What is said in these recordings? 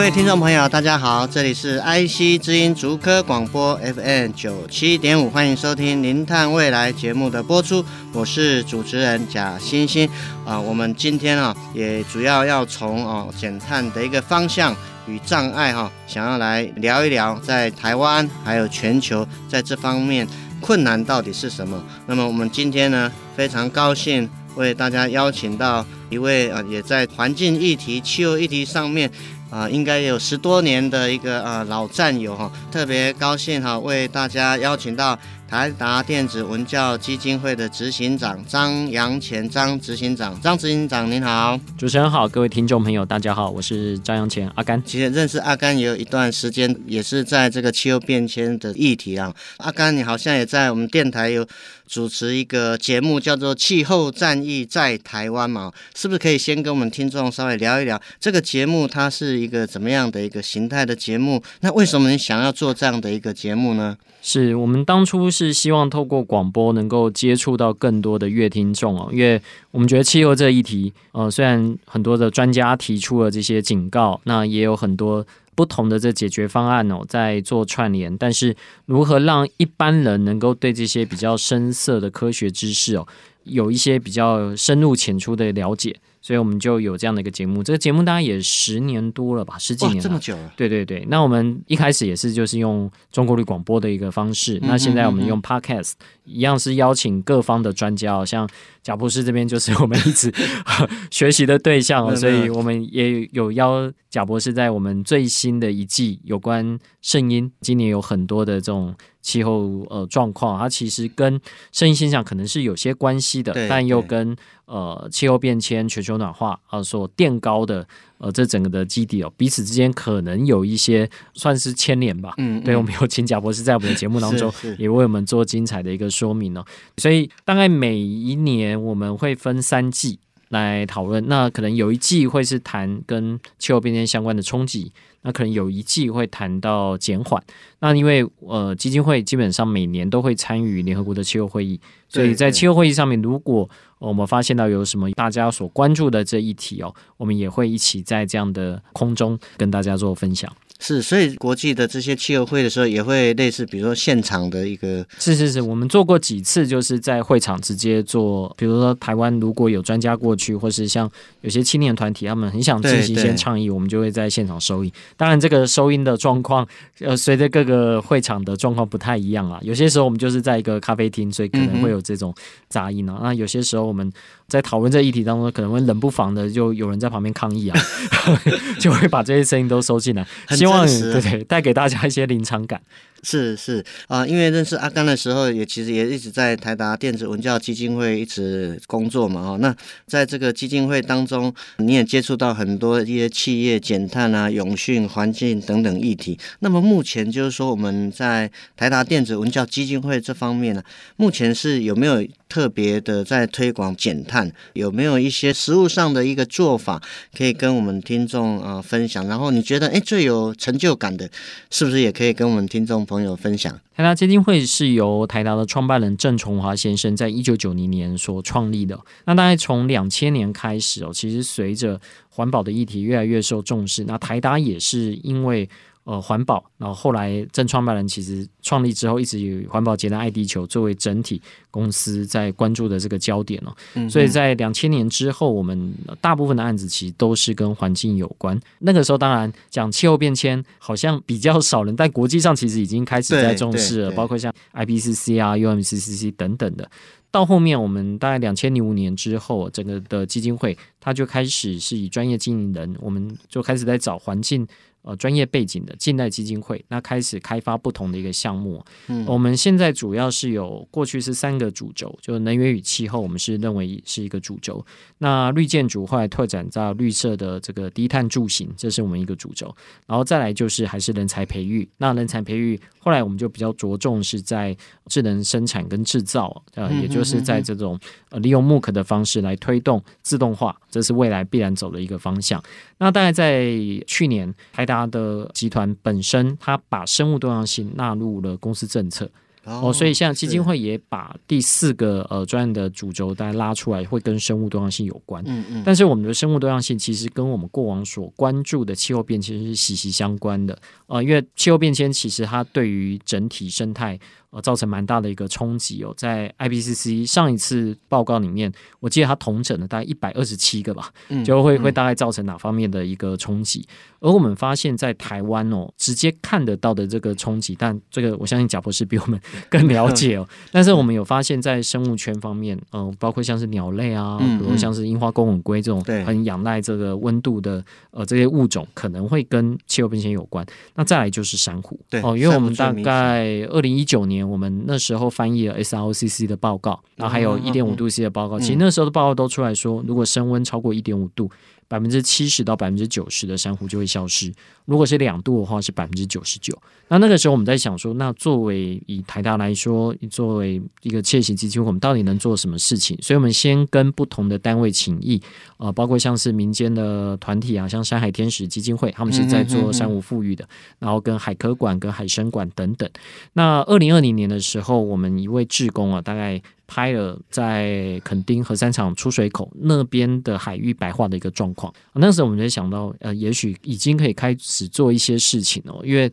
各位听众朋友，大家好，这里是 IC 之音竹科广播 FM 九七点五，欢迎收听《零碳未来》节目的播出，我是主持人贾欣欣啊。我们今天啊，也主要要从哦减碳的一个方向与障碍哈，想要来聊一聊，在台湾还有全球在这方面困难到底是什么。那么我们今天呢，非常高兴为大家邀请到一位啊，也在环境议题、气候议题上面。啊，应该有十多年的一个啊老战友哈，特别高兴哈，为大家邀请到台达电子文教基金会的执行长张扬前张执行长，张执行长您好，主持人好，各位听众朋友大家好，我是张扬前阿甘。其实认识阿甘也有一段时间，也是在这个气候变迁的议题啊。阿甘，你好像也在我们电台有。主持一个节目叫做《气候战役在台湾》嘛，是不是可以先跟我们听众稍微聊一聊这个节目它是一个怎么样的一个形态的节目？那为什么你想要做这样的一个节目呢？是我们当初是希望透过广播能够接触到更多的乐听众哦，因为我们觉得气候这一题，呃，虽然很多的专家提出了这些警告，那也有很多。不同的这解决方案哦，在做串联，但是如何让一般人能够对这些比较深色的科学知识哦，有一些比较深入浅出的了解？所以我们就有这样的一个节目，这个节目大概也十年多了吧，十几年了，这么久了。对对对，那我们一开始也是就是用中国律广播的一个方式，嗯、那现在我们用 Podcast 一样是邀请各方的专家，像贾博士这边就是我们一直 学习的对象，所以我们也有邀贾博士在我们最新的一季有关圣音，今年有很多的这种。气候呃状况，它其实跟圣音现象可能是有些关系的，但又跟呃气候变迁、全球暖化啊、呃、所垫高的呃这整个的基底哦，彼此之间可能有一些算是牵连吧。嗯，嗯，对，我们有请贾博士在我们的节目当中 也为我们做精彩的一个说明哦。所以大概每一年我们会分三季来讨论，那可能有一季会是谈跟气候变迁相关的冲击。那可能有一季会谈到减缓，那因为呃基金会基本上每年都会参与联合国的气候会议，所以在气候会议上面，如果我们发现到有什么大家所关注的这一题哦，我们也会一起在这样的空中跟大家做分享。是，所以国际的这些气候会的时候，也会类似，比如说现场的一个。是是是，我们做过几次，就是在会场直接做。比如说台湾如果有专家过去，或是像有些青年团体，他们很想进行一些倡议，我们就会在现场收音。当然，这个收音的状况，呃，随着各个会场的状况不太一样啊。有些时候我们就是在一个咖啡厅，所以可能会有这种杂音啊。嗯、那有些时候我们在讨论这议题当中，可能会冷不防的就有人在旁边抗议啊，就会把这些声音都收进来。希望对对，带给大家一些临场感。是是啊，因为认识阿甘的时候，也其实也一直在台达电子文教基金会一直工作嘛。哈，那在这个基金会当中，你也接触到很多一些企业减碳啊、永续、环境等等议题。那么目前就是说，我们在台达电子文教基金会这方面呢，目前是有没有特别的在推广减碳？有没有一些实物上的一个做法可以跟我们听众啊分享？然后你觉得，哎，最有成就感的，是不是也可以跟我们听众朋友分享？台达基金会是由台达的创办人郑崇华先生在一九九零年所创立的。那大概从两千年开始哦，其实随着环保的议题越来越受重视，那台达也是因为。呃，环保，然后后来正创办人其实创立之后，一直以环保节能爱地球作为整体公司在关注的这个焦点哦。嗯、所以在两千年之后，我们大部分的案子其实都是跟环境有关。那个时候当然讲气候变迁好像比较少人，但国际上其实已经开始在重视了，包括像 IPCC 啊、UNFCCC 等等的。到后面我们大概两千零五年之后，整个的基金会它就开始是以专业经营人，我们就开始在找环境。呃，专业背景的近代基金会，那开始开发不同的一个项目。嗯，我们现在主要是有过去是三个主轴，就能源与气候，我们是认为是一个主轴。那绿建筑后来拓展到绿色的这个低碳住行，这是我们一个主轴。然后再来就是还是人才培育。那人才培育后来我们就比较着重是在智能生产跟制造，呃，也就是在这种呃利用 MOOC 的方式来推动自动化，这是未来必然走的一个方向。那大概在去年台达的集团本身，它把生物多样性纳入了公司政策哦，哦，所以像基金会也把第四个呃专业的主轴大家拉出来，会跟生物多样性有关。嗯嗯。但是我们的生物多样性其实跟我们过往所关注的气候变迁是息息相关的呃，因为气候变迁其实它对于整体生态。呃，造成蛮大的一个冲击哦，在 IPCC 上一次报告里面，我记得它统整了大概一百二十七个吧，就会会大概造成哪方面的一个冲击。而我们发现，在台湾哦，直接看得到的这个冲击，但这个我相信贾博士比我们 更了解哦。但是我们有发现，在生物圈方面，嗯、呃，包括像是鸟类啊，比如像是樱花公吻龟这种很仰赖这个温度的呃这些物种，可能会跟气候变迁有关。那再来就是珊瑚，对哦，因为我们大概二零一九年。我们那时候翻译了 SROCC 的报告，然后还有一点五度 C 的报告。其实那时候的报告都出来说，如果升温超过一点五度，百分之七十到百分之九十的珊瑚就会消失。如果是两度的话，是百分之九十九。那那个时候我们在想说，那作为以台大来说，作为一个企业型基金会，我们到底能做什么事情？所以我们先跟不同的单位请益，呃，包括像是民间的团体啊，像山海天使基金会，他们是在做珊瑚富裕的，然后跟海科馆、跟海生馆等等。那二零二零年的时候，我们一位志工啊，大概。拍了在垦丁核三厂出水口那边的海域白化的一个状况，那时候我们就想到，呃，也许已经可以开始做一些事情哦。因为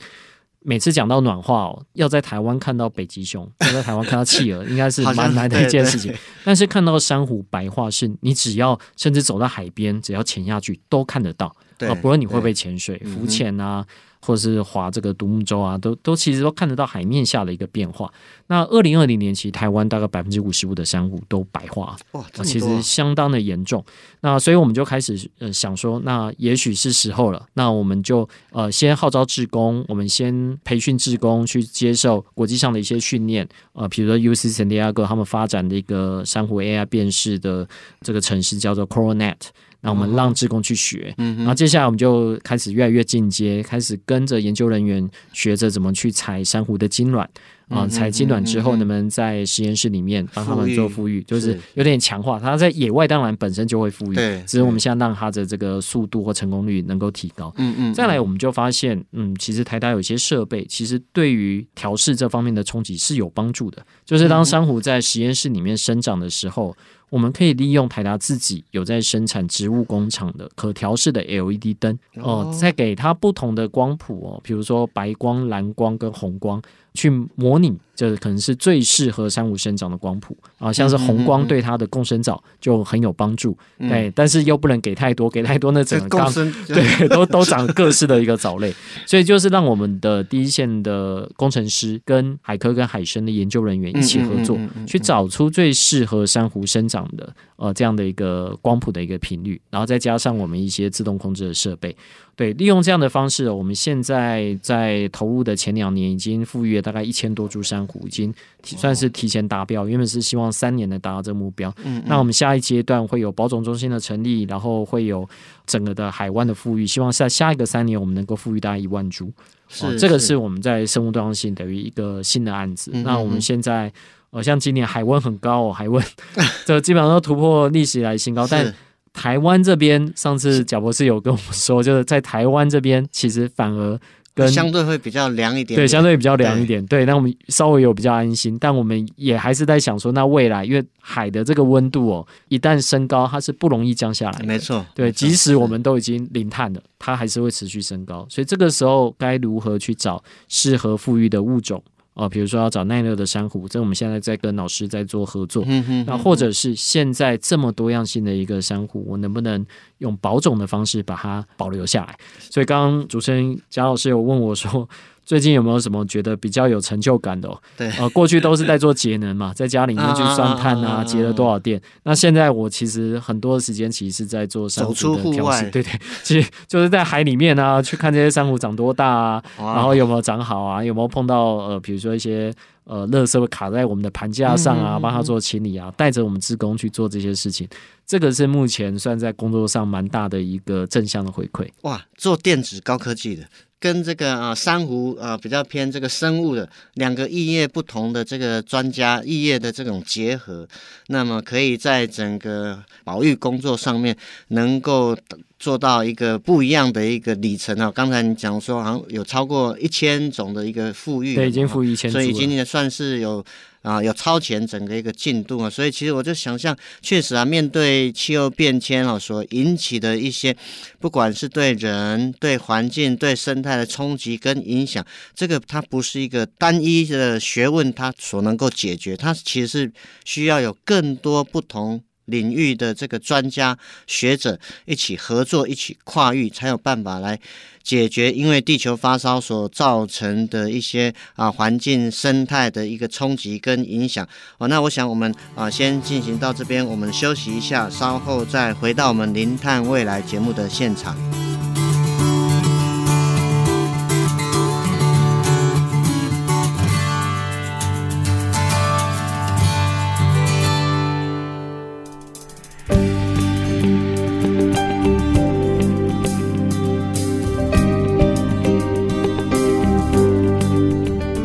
每次讲到暖化哦，要在台湾看到北极熊，要在台湾看到企鹅，应该是蛮难的一件事情。但是看到珊瑚白化，是你只要甚至走到海边，只要潜下去都看得到。啊，不论你会不会潜水、浮潜啊。或者是划这个独木舟啊，都都其实都看得到海面下的一个变化。那二零二零年，其实台湾大概百分之五十五的珊瑚都白化，哇，其实相当的严重。那所以我们就开始呃想说，那也许是时候了。那我们就呃先号召志工，我们先培训志工去接受国际上的一些训练。呃，比如说 UC San Diego 他们发展的一个珊瑚 AI 辨识的这个城市叫做 CoralNet。那我们让志工去学，然后接下来我们就开始越来越进阶，开始跟着研究人员学着怎么去采珊瑚的精卵。啊，采精卵之后，能不能在实验室里面帮他们做复育？就是有点强化。它在野外当然本身就会复育，对，只是我们现在让它的这个速度或成功率能够提高。嗯嗯。再来，我们就发现，嗯，其实台大有些设备，其实对于调试这方面的冲击是有帮助的。就是当珊瑚在实验室里面生长的时候，我们可以利用台达自己有在生产植物工厂的可调式的 LED 灯哦，再给它不同的光谱哦，比如说白光、蓝光跟红光。去模拟，这可能是最适合珊瑚生长的光谱。啊，像是红光对它的共生藻就很有帮助，嗯、对，但是又不能给太多，给太多那整个生 对都都长各式的一个藻类，所以就是让我们的第一线的工程师跟海科跟海生的研究人员一起合作，去找出最适合珊瑚生长的呃这样的一个光谱的一个频率，然后再加上我们一些自动控制的设备。对，利用这样的方式，我们现在在投入的前两年已经富裕了大概一千多株珊瑚，已经算是提前达标。原本是希望三年能达到这个目标。嗯，嗯，那我们下一阶段会有保种中心的成立，然后会有整个的海湾的富裕，希望在下一个三年我们能够富裕大概一万株。是，哦，这个是我们在生物多样性等于一个新的案子。嗯嗯嗯，那我们现在呃，像今年海温很高哦，海温这 基本上都突破历史以来新高，但。台湾这边，上次贾博士有跟我们说，就是在台湾这边，其实反而跟相对会比较凉一点，点，对，相对比较凉一点，对，那我们稍微有比较安心，但我们也还是在想说，那未来因为海的这个温度哦，一旦升高，它是不容易降下来，没错，对，即使我们都已经零碳了，它还是会持续升高，所以这个时候该如何去找适合富裕的物种？哦，比如说要找耐热的珊瑚，这我们现在在跟老师在做合作。那或者是现在这么多样性的一个珊瑚，我能不能用保种的方式把它保留下来？所以刚刚主持人贾老师有问我说，最近有没有什么觉得比较有成就感的、哦？对，呃，过去都是在做节能嘛，在家里面去算碳啊，节了多少电。那现在我其实很多的时间其实是在做珊瑚的调试，对对，其实就是在海里面啊，去看这些珊瑚长多大啊，然后有没有长好啊，有没有碰到呃，比如说一些呃，垃圾会卡在我们的盘架上啊，帮他做清理啊，带着我们职工去做这些事情，这个是目前算在工作上蛮大的一个正向的回馈。哇，做电子高科技的。跟这个啊珊瑚啊比较偏这个生物的两个异业不同的这个专家异业的这种结合，那么可以在整个保育工作上面能够做到一个不一样的一个里程啊。刚才你讲说好像有超过一千种的一个富裕，对，已经富裕一千，所以今年算是有。啊，有超前整个一个进度啊，所以其实我就想象，确实啊，面对气候变迁啊所引起的一些，不管是对人、对环境、对生态的冲击跟影响，这个它不是一个单一的学问，它所能够解决，它其实是需要有更多不同领域的这个专家学者一起合作，一起跨域，才有办法来。解决因为地球发烧所造成的一些啊环境生态的一个冲击跟影响哦，那我想我们啊先进行到这边，我们休息一下，稍后再回到我们零碳未来节目的现场。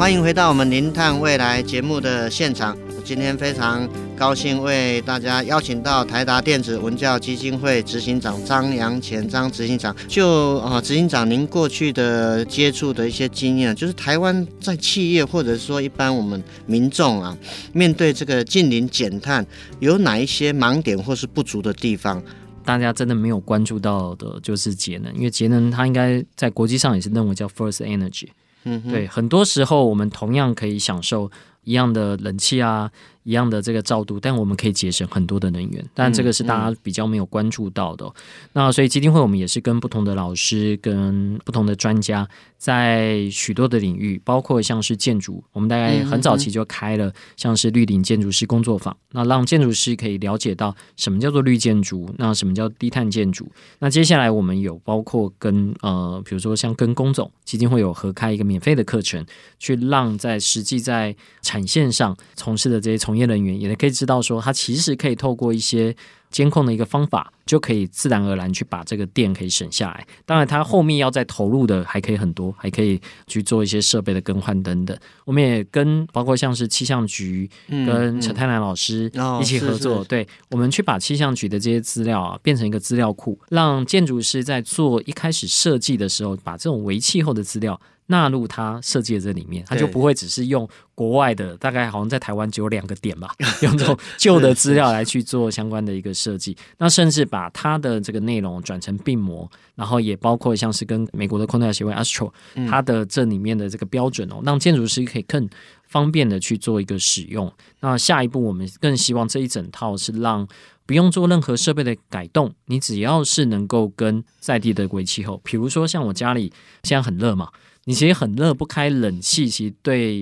欢迎回到我们《零碳未来》节目的现场。今天非常高兴为大家邀请到台达电子文教基金会执行长张扬前张执行长。就啊，执行长，您过去的接触的一些经验，就是台湾在企业或者说一般我们民众啊，面对这个近零减碳，有哪一些盲点或是不足的地方？大家真的没有关注到的，就是节能，因为节能它应该在国际上也是认为叫 First Energy。嗯，对，很多时候我们同样可以享受一样的冷气啊。一样的这个照度，但我们可以节省很多的能源，但这个是大家比较没有关注到的。嗯嗯、那所以基金会我们也是跟不同的老师、跟不同的专家，在许多的领域，包括像是建筑，我们大概很早期就开了像是绿领建筑师工作坊，那让建筑师可以了解到什么叫做绿建筑，那什么叫低碳建筑。那接下来我们有包括跟呃，比如说像跟工总基金会有合开一个免费的课程，去让在实际在产线上从事的这些从从业人员也可以知道，说他其实可以透过一些监控的一个方法，就可以自然而然去把这个电可以省下来。当然，它后面要再投入的还可以很多，还可以去做一些设备的更换等等。我们也跟包括像是气象局跟陈泰南老师一起合作，对，我们去把气象局的这些资料啊变成一个资料库，让建筑师在做一开始设计的时候，把这种微气候的资料。纳入他设计的这里面，他就不会只是用国外的，大概好像在台湾只有两个点吧，用这种旧的资料来去做相关的一个设计。那甚至把它的这个内容转成病模，然后也包括像是跟美国的空调协会 Astro，它的这里面的这个标准哦，让建筑师可以更方便的去做一个使用。那下一步我们更希望这一整套是让不用做任何设备的改动，你只要是能够跟在地的微气候，比如说像我家里现在很热嘛。你其实很热，不开冷气，其实对，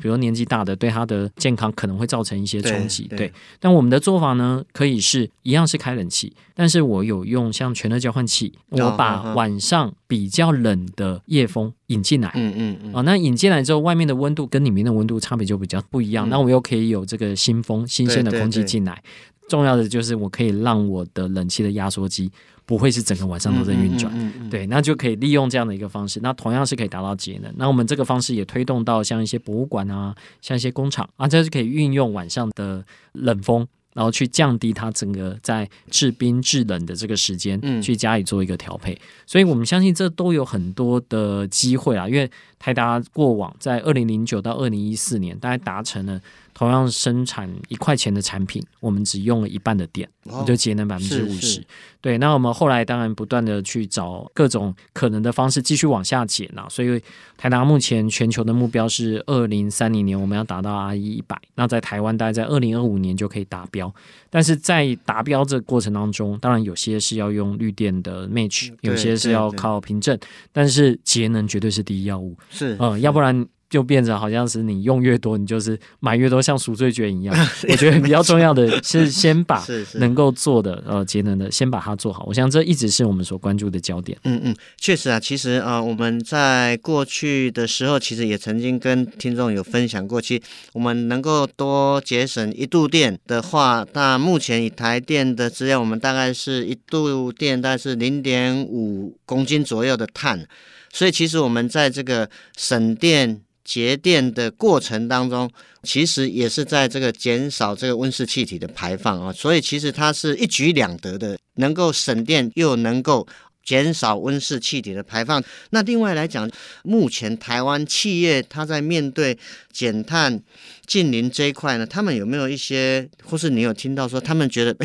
比如年纪大的，对他的健康可能会造成一些冲击。对，对，但我们的做法呢，可以是一样是开冷气，但是我有用像全热交换器，我把晚上比较冷的夜风引进来。嗯嗯嗯。啊，那引进来之后，外面的温度跟里面的温度差别就比较不一样。嗯、那我又可以有这个新风、新鲜的空气进来。重要的就是我可以让我的冷气的压缩机。不会是整个晚上都在运转，嗯嗯嗯、对，那就可以利用这样的一个方式，那同样是可以达到节能。那我们这个方式也推动到像一些博物馆啊，像一些工厂啊，这是可以运用晚上的冷风，然后去降低它整个在制冰制冷的这个时间，去加以做一个调配。嗯、所以我们相信这都有很多的机会啊，因为台达过往在二零零九到二零一四年，大概达成了同样生产一块钱的产品，我们只用了一半的电，哦、就节能百分之五十。对，那我们后来当然不断的去找各种可能的方式继续往下减啊。所以台达目前全球的目标是二零三零年我们要达到 R 一一百，那在台湾大概在二零二五年就可以达标。但是在达标这个过程当中，当然有些是要用绿电的 match，有些是要靠凭证，但是节能绝对是第一要务。是，嗯，要不然。就变成好像是你用越多，你就是买越多，像赎罪券一样。我觉得比较重要的 是先把能够做的呃节能的先把它做好。我想这一直是我们所关注的焦点。嗯嗯，确实啊，其实啊、呃，我们在过去的时候，其实也曾经跟听众有分享过，其实我们能够多节省一度电的话，那目前以台电的资料，我们大概是一度电大概是零点五公斤左右的碳，所以其实我们在这个省电。节电的过程当中，其实也是在这个减少这个温室气体的排放啊，所以其实它是一举两得的，能够省电又能够减少温室气体的排放。那另外来讲，目前台湾企业它在面对减碳净零这一块呢，他们有没有一些，或是你有听到说他们觉得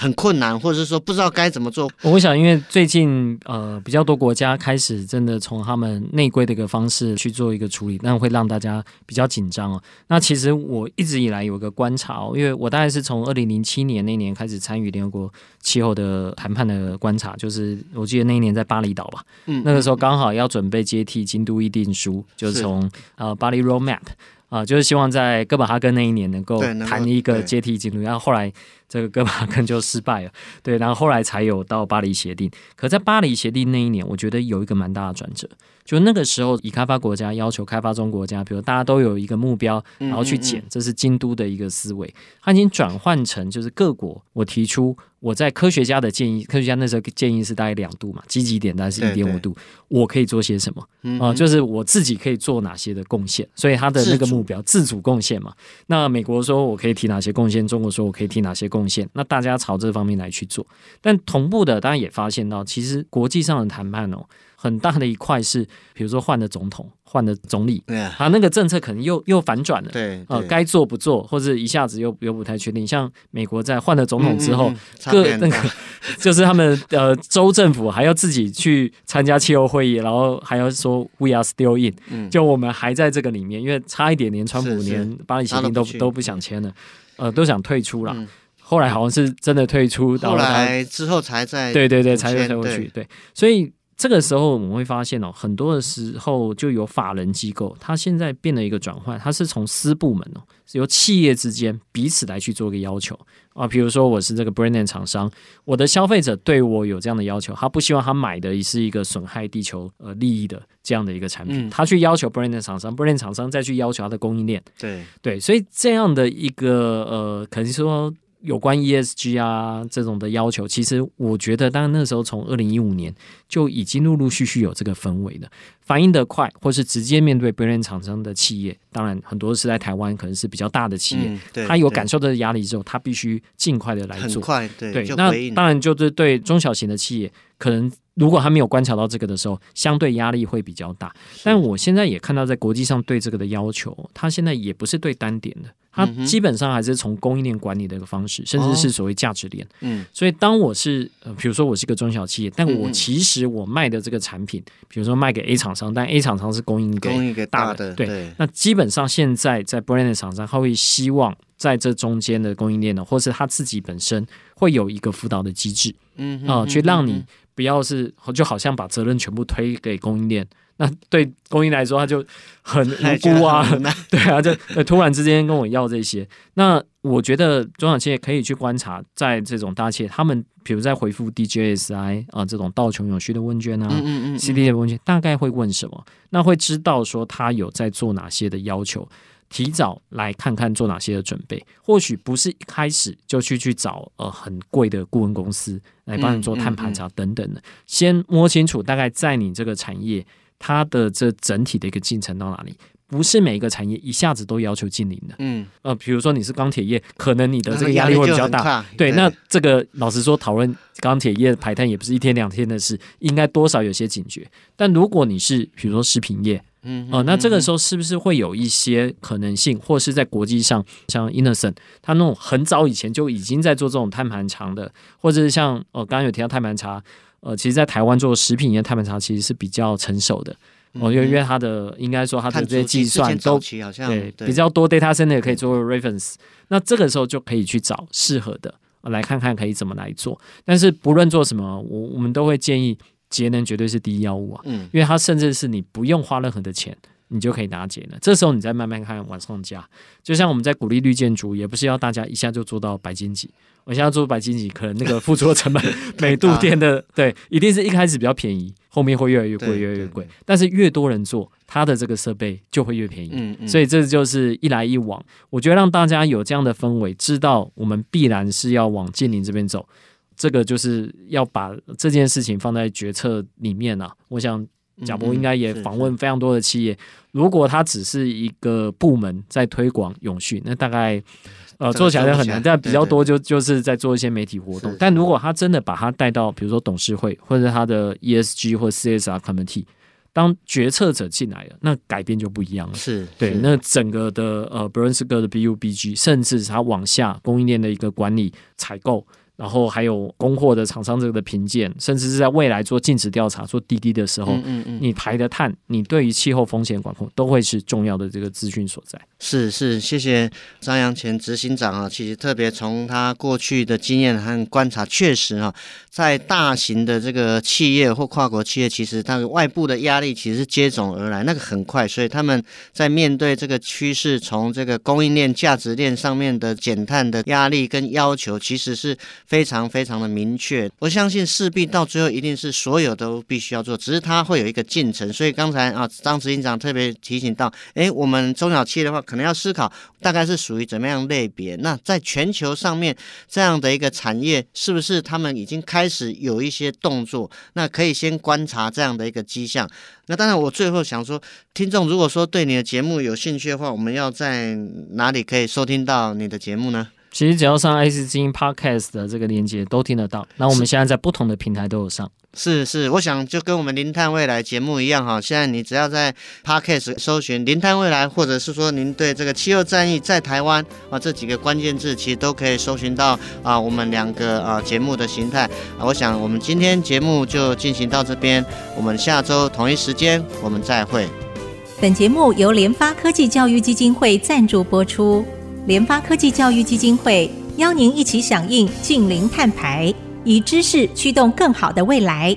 很困难，或者是说不知道该怎么做。我想，因为最近呃比较多国家开始真的从他们内规的一个方式去做一个处理，那会让大家比较紧张哦。那其实我一直以来有一个观察哦，因为我大概是从二零零七年那年开始参与联合国气候的谈判的观察，就是我记得那一年在巴厘岛吧，嗯，那个时候刚好要准备接替京都议定书，就是从呃巴黎 Roadmap 啊，就是希望在哥本哈根那一年能够谈一个阶梯进入，然后后来。这个哥本哈根就失败了，对，然后后来才有到巴黎协定。可在巴黎协定那一年，我觉得有一个蛮大的转折，就那个时候，以开发国家要求开发中国家，比如大家都有一个目标，然后去减，这是京都的一个思维。它已经转换成就是各国，我提出我在科学家的建议，科学家那时候建议是大概两度嘛，积极点大概是一点五度，我可以做些什么啊？就是我自己可以做哪些的贡献，所以他的那个目标自主贡献嘛。那美国说我可以提哪些贡献，中国说我可以提哪些贡献。贡献，那大家朝这方面来去做，但同步的，当然也发现到，其实国际上的谈判哦，很大的一块是，比如说换了总统，换了总理，啊，他那个政策可能又又反转了，对，呃，该做不做，或者一下子又又不太确定。像美国在换了总统之后，嗯嗯、各那个 就是他们呃州政府还要自己去参加气候会议，然后还要说 We are still in，、嗯、就我们还在这个里面，因为差一点连川普连巴黎协定都都不，想签了，呃，都想退出了。嗯。后来好像是真的退出，后来之后才在对对对才退回去，对，所以这个时候我们会发现哦，很多的时候就有法人机构，它现在变了一个转换，它是从私部门哦，是由企业之间彼此来去做一个要求。啊，比如说我是这个 brand name 厂商，我的消费者对我有这样的要求，他不希望他买的是一个损害地球呃利益的这样的一个产品，他去要求 brand name 厂商，brand name 厂商再去要求他的供应链，对。对，所以这样的一个呃，可能说。有关 ESG 啊这种的要求，其实我觉得，当然那时候从二零一五年就已经陆陆续续有这个氛围了，反应的快，或是直接面对 brand 厂商的企业，当然很多是在台湾，可能是比较大的企业，嗯、对他有感受到压力之后，他必须尽快的来做，快对，对，那当然就是对中小型的企业，可能如果他没有观察到这个的时候，相对压力会比较大。但我现在也看到，在国际上对这个的要求，他现在也不是对单点的。它基本上还是从供应链管理的一个方式，甚至是所谓价值链。嗯，所以当我是呃，比如说我是一个中小企业，但我其实我卖的这个产品，比如说卖给 A 厂商，但 A 厂商是供应给供应给大的，对。那基本上现在在 brand 的厂商，他会希望在这中间的供应链呢，或是他自己本身会有一个辅导的机制，嗯啊，去让你不要是就好像把责任全部推给供应链。那对供应来说，他就很无辜啊，对啊，就突然之间跟我要这些。那我觉得中小企业可以去观察，在这种大企业，他们比如在回复 DJSI 啊这种道琼永续的问卷啊，CDP 的问卷，大概会问什么？那会知道说他有在做哪些的要求，提早来看看做哪些的准备。或许不是一开始就去去找呃很贵的顾问公司来帮你做碳盘查等等的，先摸清楚大概在你这个产业。它的这整体的一个进程到哪里？不是每一个产业一下子都要求净零的。嗯，呃，比如说你是钢铁业，可能你的这个压力会比较大。对，那这个老实说，讨论钢铁业排碳也不是一天两天的事，应该多少有些警觉。但如果你是比如说食品业，嗯，哦、呃，那这个时候是不是会有一些可能性，或是在国际上，像 Innocent，他那种很早以前就已经在做这种碳盘查的，或者是像呃，刚刚有提到碳盘查，呃，其实，在台湾做食品业碳盘查其实是比较成熟的，哦、嗯，因为因为它的应该说它的这些计算都对，对。比较多 data center 可以作为 reference，那这个时候就可以去找适合的。来看看可以怎么来做，但是不论做什么，我我们都会建议节能绝对是第一要务啊，嗯，因为它甚至是你不用花任何的钱，你就可以拿节能。这时候你再慢慢看往上加，就像我们在鼓励绿建筑，也不是要大家一下就做到白金级。我现在做白金级，可能那个付出的成本 每度电的对，一定是一开始比较便宜，后面会越来越贵，越来越贵。但是越多人做，它的这个设备就会越便宜。嗯嗯。所以这就是一来一往，我觉得让大家有这样的氛围，知道我们必然是要往净零这边走。这个就是要把这件事情放在决策里面啊。我想贾伯应该也访问非常多的企业，如果它只是一个部门在推广永续，那大概。呃，做起来就很难，但比较多就就是在做一些媒体活动。但如果他真的把他带到，比如说董事会或者他的 ESG 或 CSR committee，当决策者进来了，那改变就不一样了。是对，那整个的呃 Berensga 的 BUBG，甚至是他往下供应链的一个管理、采购。然后还有供货的厂商这个的评鉴，甚至是在未来做尽职调查、做滴滴的时候，嗯嗯嗯，你排的碳，你对于气候风险管控都会是重要的这个资讯所在。是是，谢谢张扬前执行长啊，其实特别从他过去的经验和观察，确实啊，在大型的这个企业或跨国企业，其实它的外部的压力其实是接踵而来，那个很快，所以他们在面对这个趋势，从这个供应链、价值链上面的减碳的压力跟要求，其实是。非常非常的明确，我相信势必到最后一定是所有都必须要做，只是它会有一个进程。所以刚才啊，张执行长特别提醒到，诶，我们中小企业的话，可能要思考大概是属于怎么样类别。那在全球上面这样的一个产业，是不是他们已经开始有一些动作？那可以先观察这样的一个迹象。那当然，我最后想说，听众如果说对你的节目有兴趣的话，我们要在哪里可以收听到你的节目呢？其实只要上 IC 之音 Podcast 的这个链接都听得到。那我们现在在不同的平台都有上。是是，我想就跟我们零碳未来节目一样哈。现在你只要在 Podcast 搜寻零碳未来，或者是说您对这个气候战役在台湾啊这几个关键字，其实都可以搜寻到啊我们两个啊节目的形态啊。我想我们今天节目就进行到这边，我们下周同一时间我们再会。本节目由联发科技教育基金会赞助播出。联发科技教育基金会邀您一起响应净零碳排，以知识驱动更好的未来。